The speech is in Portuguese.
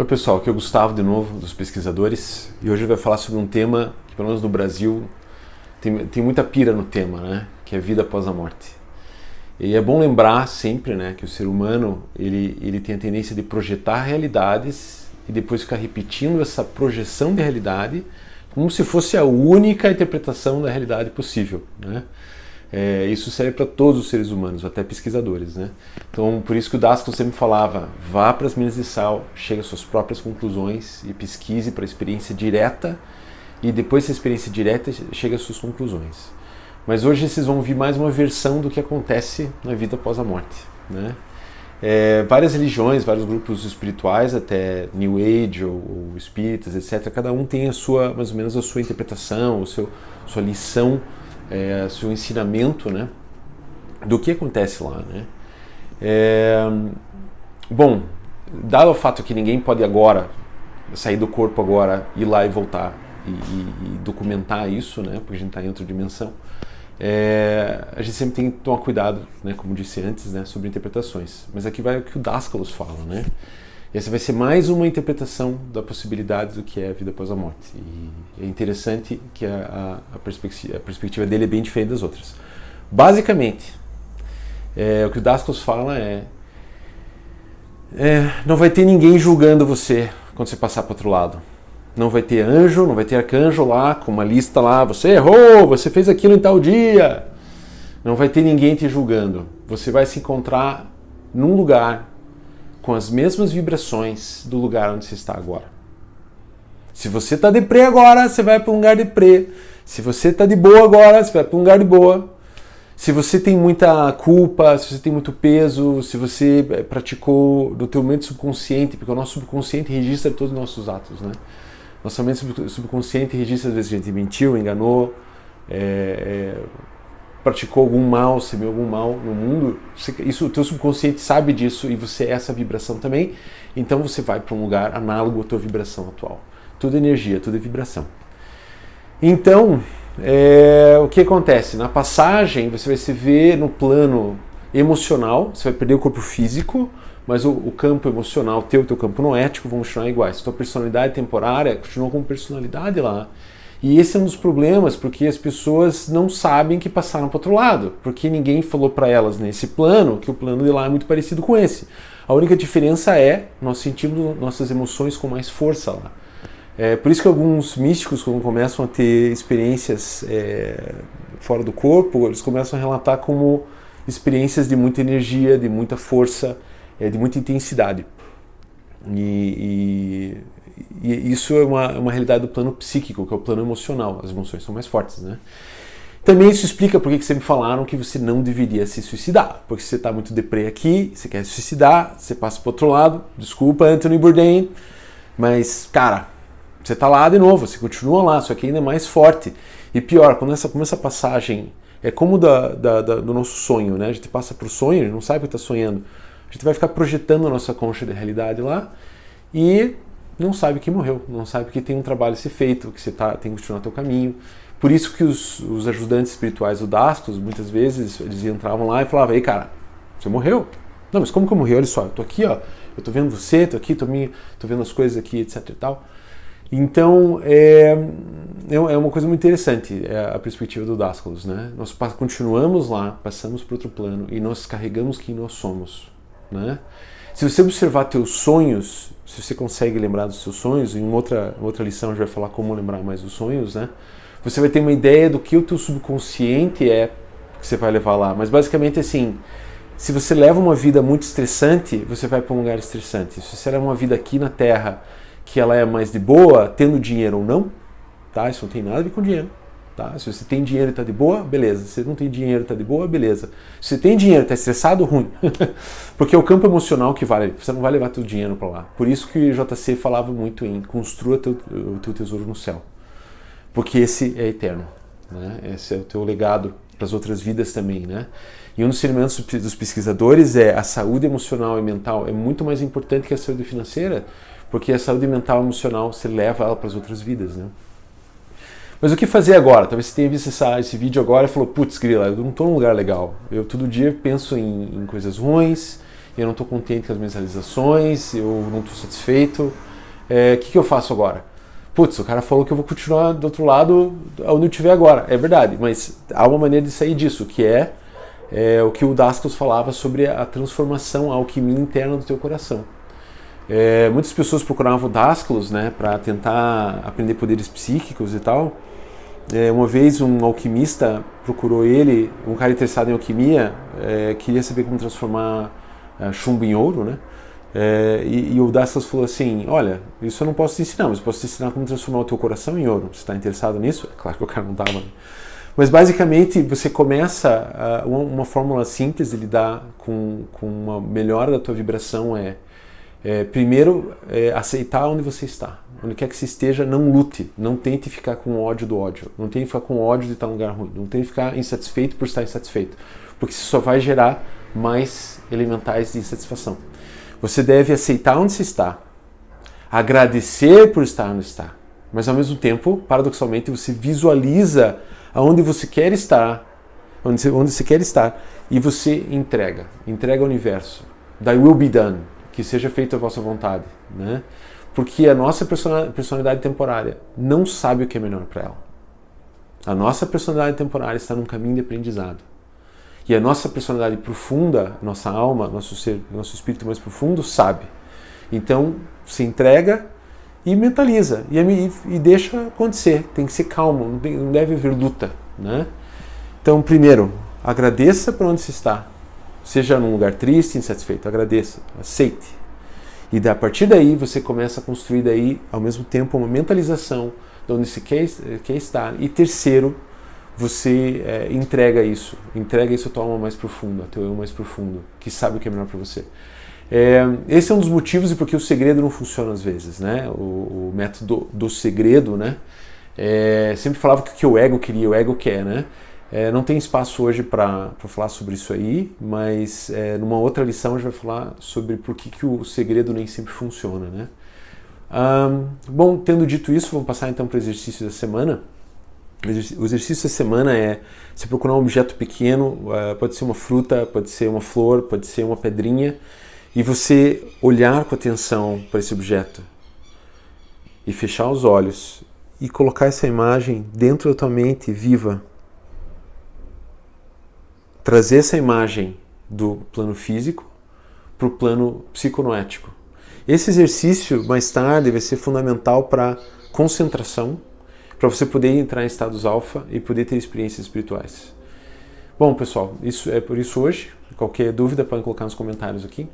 Oi pessoal, aqui é o Gustavo de novo, dos pesquisadores, e hoje vai falar sobre um tema que, pelo menos no Brasil, tem, tem muita pira no tema, né? Que é vida após a morte. E é bom lembrar sempre, né, que o ser humano ele, ele tem a tendência de projetar realidades e depois ficar repetindo essa projeção de realidade como se fosse a única interpretação da realidade possível, né? É, isso serve para todos os seres humanos, até pesquisadores. Né? Então, por isso que o Daskell sempre falava: vá para as minas de sal, chegue às suas próprias conclusões e pesquise para a experiência direta, e depois dessa experiência direta, chegue às suas conclusões. Mas hoje vocês vão ouvir mais uma versão do que acontece na vida após a morte. Né? É, várias religiões, vários grupos espirituais, até New Age ou, ou espíritas, etc., cada um tem a sua, mais ou menos a sua interpretação, seu, sua lição é, seu ensinamento, né, do que acontece lá, né. É, bom, dado o fato que ninguém pode agora sair do corpo agora, ir lá e voltar e, e, e documentar isso, né, porque a gente está em outra dimensão, é, a gente sempre tem que tomar cuidado, né, como disse antes, né, sobre interpretações. Mas aqui vai o que o Dascalos fala, né? Essa vai ser mais uma interpretação da possibilidade do que é a vida após a morte. E é interessante que a, a, a, perspectiva, a perspectiva, dele é bem diferente das outras. Basicamente, é, o que o Dascos fala é, é, não vai ter ninguém julgando você quando você passar para outro lado. Não vai ter anjo, não vai ter arcanjo lá com uma lista lá, você errou, você fez aquilo em tal dia. Não vai ter ninguém te julgando. Você vai se encontrar num lugar com as mesmas vibrações do lugar onde você está agora. Se você está deprê agora, você vai para um lugar deprê. Se você está de boa agora, você vai para um lugar de boa. Se você tem muita culpa, se você tem muito peso, se você eh, praticou do teu mente subconsciente, porque o nosso subconsciente registra todos os nossos atos, né? Nossa mente subconsciente registra às vezes a gente mentiu, enganou, é, é, praticou algum mal, semeou algum mal no mundo, isso o teu subconsciente sabe disso e você é essa vibração também, então você vai para um lugar análogo à tua vibração atual. Tudo é energia, tudo é vibração. Então, é, o que acontece? Na passagem, você vai se ver no plano emocional, você vai perder o corpo físico, mas o, o campo emocional teu, teu campo noético vão continuar iguais. Tua personalidade temporária continua como personalidade lá. E esse é um dos problemas, porque as pessoas não sabem que passaram para outro lado, porque ninguém falou para elas nesse plano que o plano de lá é muito parecido com esse. A única diferença é nós sentimos nossas emoções com mais força lá. É por isso que alguns místicos, quando começam a ter experiências é, fora do corpo, eles começam a relatar como experiências de muita energia, de muita força, é, de muita intensidade. E, e isso é uma, uma realidade do plano psíquico, que é o plano emocional. As emoções são mais fortes, né? Também isso explica por que sempre falaram que você não deveria se suicidar. Porque você está muito deprê aqui, você quer se suicidar, você passa para outro lado. Desculpa, Anthony Bourdain, mas, cara, você está lá de novo, você continua lá, só que ainda é mais forte. E pior, quando essa, como essa passagem é como da, da, da, do nosso sonho, né? A gente passa para o sonho, a gente não sabe o que está sonhando. A gente vai ficar projetando a nossa concha de realidade lá e não sabe que morreu, não sabe que tem um trabalho a ser feito, que você tá, tem que continuar teu caminho. Por isso que os, os ajudantes espirituais do Dastos, muitas vezes, eles entravam lá e falavam, ei cara, você morreu? Não, mas como que eu morri? Olha só, eu tô aqui, ó, eu tô vendo você, tô aqui, tô, me, tô vendo as coisas aqui, etc e tal. Então, é, é, é uma coisa muito interessante é a perspectiva do Dascalos, né? Nós continuamos lá, passamos para outro plano e nós carregamos quem nós somos, né? Se você observar teus sonhos, se você consegue lembrar dos seus sonhos, em outra, outra lição a gente vai falar como lembrar mais dos sonhos, né? Você vai ter uma ideia do que o teu subconsciente é que você vai levar lá. Mas basicamente assim, se você leva uma vida muito estressante, você vai para um lugar estressante. Se você leva uma vida aqui na Terra que ela é mais de boa, tendo dinheiro ou não, tá? Isso não tem nada a ver com dinheiro. Tá? Se você tem dinheiro e está de boa, beleza. Se você não tem dinheiro e está de boa, beleza. Se você tem dinheiro e está estressado, ruim. Porque é o campo emocional que vale. Você não vai levar teu dinheiro para lá. Por isso que o JC falava muito em construa teu, o teu tesouro no céu. Porque esse é eterno. Né? Esse é o teu legado para as outras vidas também. Né? E um dos experimentos dos pesquisadores é a saúde emocional e mental é muito mais importante que a saúde financeira, porque a saúde mental e emocional você leva ela para as outras vidas. Né? Mas o que fazer agora? Talvez você tenha visto essa, esse vídeo agora e falou, putz, grila, eu não estou num lugar legal. Eu todo dia penso em, em coisas ruins, eu não estou contente com as minhas realizações, eu não estou satisfeito. é, que, que eu faço agora? Putz, o cara falou que eu vou continuar do outro lado onde eu estiver agora. É verdade, mas há uma maneira de sair disso, que é, é o que o Dasclos falava sobre a transformação, a alquimia interna do teu coração. É, muitas pessoas procuravam o Dasclos né, para tentar aprender poderes psíquicos e tal. É, uma vez um alquimista procurou ele, um cara interessado em alquimia, é, queria saber como transformar é, chumbo em ouro, né? É, e, e, o Dastas falou assim: Olha, isso eu não posso te ensinar, mas posso te ensinar como transformar o teu coração em ouro. Você está interessado nisso? É claro que o cara não estava. Né? Mas basicamente você começa uma, uma, fórmula simples de lidar com, com uma melhora da tua vibração é, é primeiro é, aceitar onde você está. Onde quer que você esteja, não lute, não tente ficar com ódio do ódio, não tente ficar com ódio de estar num lugar ruim, não tente ficar insatisfeito por estar insatisfeito, porque isso só vai gerar mais elementais de insatisfação. Você deve aceitar onde você está, agradecer por estar onde está, mas ao mesmo tempo, paradoxalmente, você visualiza aonde você quer estar, onde você, onde você quer estar, e você entrega, entrega ao universo. Thy will be done, que seja feita a vossa vontade, né? Porque a nossa personalidade temporária não sabe o que é melhor para ela. A nossa personalidade temporária está num caminho de aprendizado. E a nossa personalidade profunda, nossa alma, nosso ser, nosso espírito mais profundo sabe. Então, se entrega e mentaliza e, e, deixa acontecer. Tem que ser calmo, não, tem, não deve haver luta, né? Então, primeiro, agradeça por onde se está. Seja num lugar triste, insatisfeito, agradeça, aceite. E a partir daí você começa a construir daí ao mesmo tempo uma mentalização de onde se quer, quer estar. E terceiro, você é, entrega isso, entrega isso à tua alma mais profunda, ao teu eu mais profundo, que sabe o que é melhor para você. É, esse é um dos motivos e porque o segredo não funciona às vezes, né? O, o método do segredo, né? É, sempre falava que o que o ego queria, o ego quer, né? É, não tem espaço hoje para falar sobre isso aí, mas é, numa outra lição a gente vai falar sobre por que, que o segredo nem sempre funciona, né? Um, bom, tendo dito isso, vamos passar então para o exercício da semana. O exercício da semana é você procurar um objeto pequeno, eh, pode ser uma fruta, pode ser uma flor, pode ser uma pedrinha, e você olhar com atenção para esse objeto e fechar os olhos e colocar essa imagem dentro da tua mente viva. Trazer essa imagem do plano físico para o plano psiconoético. Esse exercício, mais tarde, vai ser fundamental para concentração para você poder entrar em estados alfa e poder ter experiências espirituais. Bom, pessoal, isso é por isso hoje. Qualquer dúvida podem colocar nos comentários aqui.